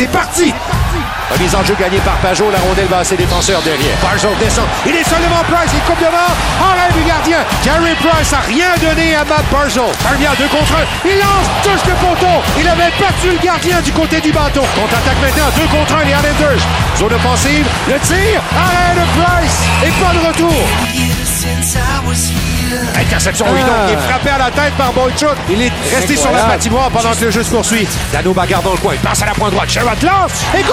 c'est parti! Remise en jeu gagnée par Pajot. La rondelle va à ses défenseurs derrière. Barzell descend. Il est seul devant Price. Il coupe devant. Arrêt du gardien. Gary Price a rien donné à Matt Barzell. Armia, deux contre un. Il lance. Touche le poteau. Il avait battu le gardien du côté du bateau. Contre-attaque maintenant. Deux contre un. Les Islanders. Zone offensive. Le tir. Arrêt de Price. Et pas de retour. Interception Ah. Qui est frappé à la tête par Boychuk. Il est resté sur la patinoire pendant que le jeu se poursuit? Dano bagarre dans le coin. Il passe à la pointe droite. Sherrod lance. Et go!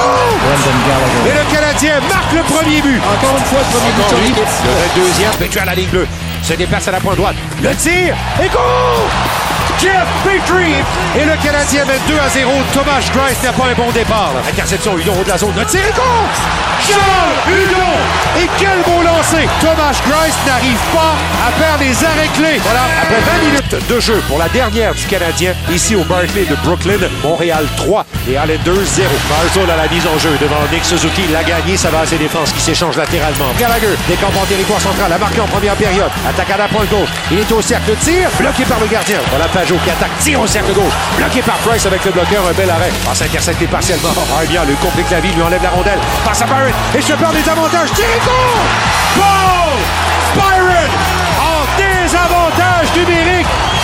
Et le Canadien marque le premier but. Encore une fois, le premier but Encore. Le deuxième, Petrie à la ligne bleue. Se déplace à la pointe droite. Le tir. Et go! Jeff Petrie! Et le Canadien mène 2 à 0. Thomas Grice n'a pas un bon départ. Interception, Hudon au de la zone. Le tir et go! Charles Hudon! Et quel beau lancer! Thomas Grice n'arrive pas à faire les arrêts clés. Voilà, après 20 minutes de jeu pour la dernière du Canadien, ici au Barclay de Brooklyn, Montréal 3 et Islanders 0. Barzell à la mise en jeu devant Nick Suzuki. Il l'a gagné, ça va à ses défenses qui s'échangent latéralement. Gallagher décampe en territoire central, a marqué en première période. Attaque à la pointe gauche. Il est au cercle, tir, bloqué par le gardien. Voilà Pajot qui attaque, tire au cercle gauche. Bloqué par Price avec le bloqueur, un bel arrêt. Passe intercepté partiellement. Armia lui complique la vie, lui enlève la rondelle. Passe à Byron. Et je perds des avantages. Tire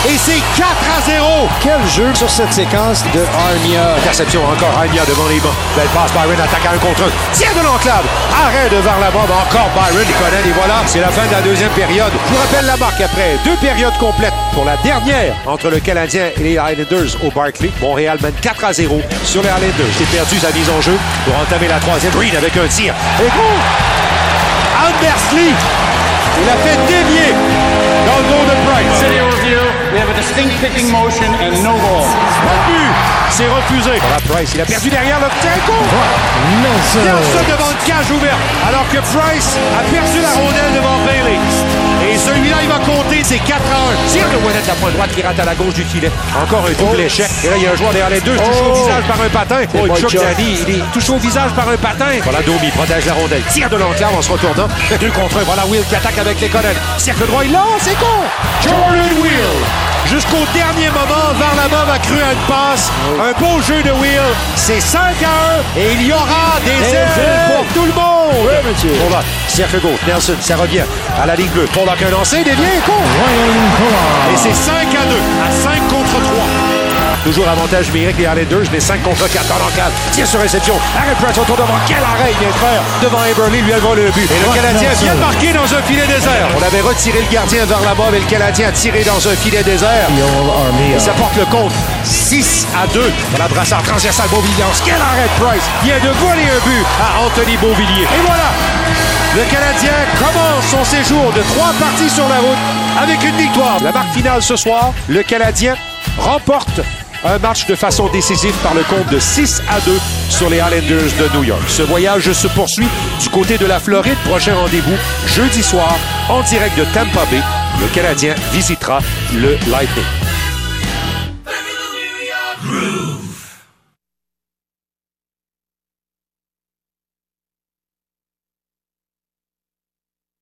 Et c'est 4 à 0. Quel jeu sur cette séquence de Armia. Interception encore Armia devant les bancs. Belle passe, Byron attaque à un contre un. Tire de l'enclave. Arrêt de Varlamov. Encore Byron, il connaît. Et voilà, c'est la fin de la deuxième période. Je vous rappelle la marque après deux périodes complètes pour la dernière entre le Canadien et les Islanders au Barclay. Montréal mène 4 à 0 sur les Islanders. C'est perdu sa mise en jeu pour entamer la troisième. Green avec un tir. Et gros! Andersley, il a fait dévier dans le dos de. Kicking motion and no goal. Pas de but. C'est refusé. Voilà Price, il a perdu derrière le goal. Nelson. Nelson devant une cage ouverte, alors que Price a perdu la rondelle devant Bailey. Et celui-là, il va compter, c'est 4 à 1. Tire de Ouellet de la pointe droite qui rate à la gauche du filet. Encore un double échec. Et là, il y a un joueur derrière les deux, touché au Oh. visage par un patin. Oh, Chuck. Danny, il est touché au visage par un patin. Voilà, Domi protège la rondelle. Tire de l'enclave en se retournant. Deux contre un. Voilà Will qui attaque avec les collègues. Cercle droit, il lance, c'est con. Jordan Will. Jusqu'au dernier moment, Varlamov a cru à une passe. Un beau jeu de Will. C'est 5 à 1 et il y aura des ailes pour tout le monde. Oui, monsieur. On va. Cercle gauche. Nelson, ça revient à la ligne bleue. Pour qu'un lancé, dévié, Pollard. Et c'est 5 à 2, à 5 contre 3. Toujours avantage numérique des Islanders, mais 5 contre 4 dans l'encadre. Tire sur réception. Arrête Price autour devant. Quel arrêt il vient de faire devant Eberly, lui elle va le but. Et le Canadien vient de marquer dans un filet désert. On avait retiré le gardien vers la mort et le Canadien a tiré dans un filet désert. Et ça porte le compte 6 à 2. Voilà brassard transversal Beauvilliers. Quel arrêt de Price vient de voler un but à Anthony Beauvillier. Et voilà, le Canadien commence son séjour de trois parties sur la route avec une victoire. La marque finale ce soir, le Canadien remporte un match de façon décisive par le compte de 6 à 2 sur les Highlanders de New York. Ce voyage se poursuit du côté de la Floride. Prochain rendez-vous jeudi soir en direct de Tampa Bay. Le Canadien visitera le Lightning.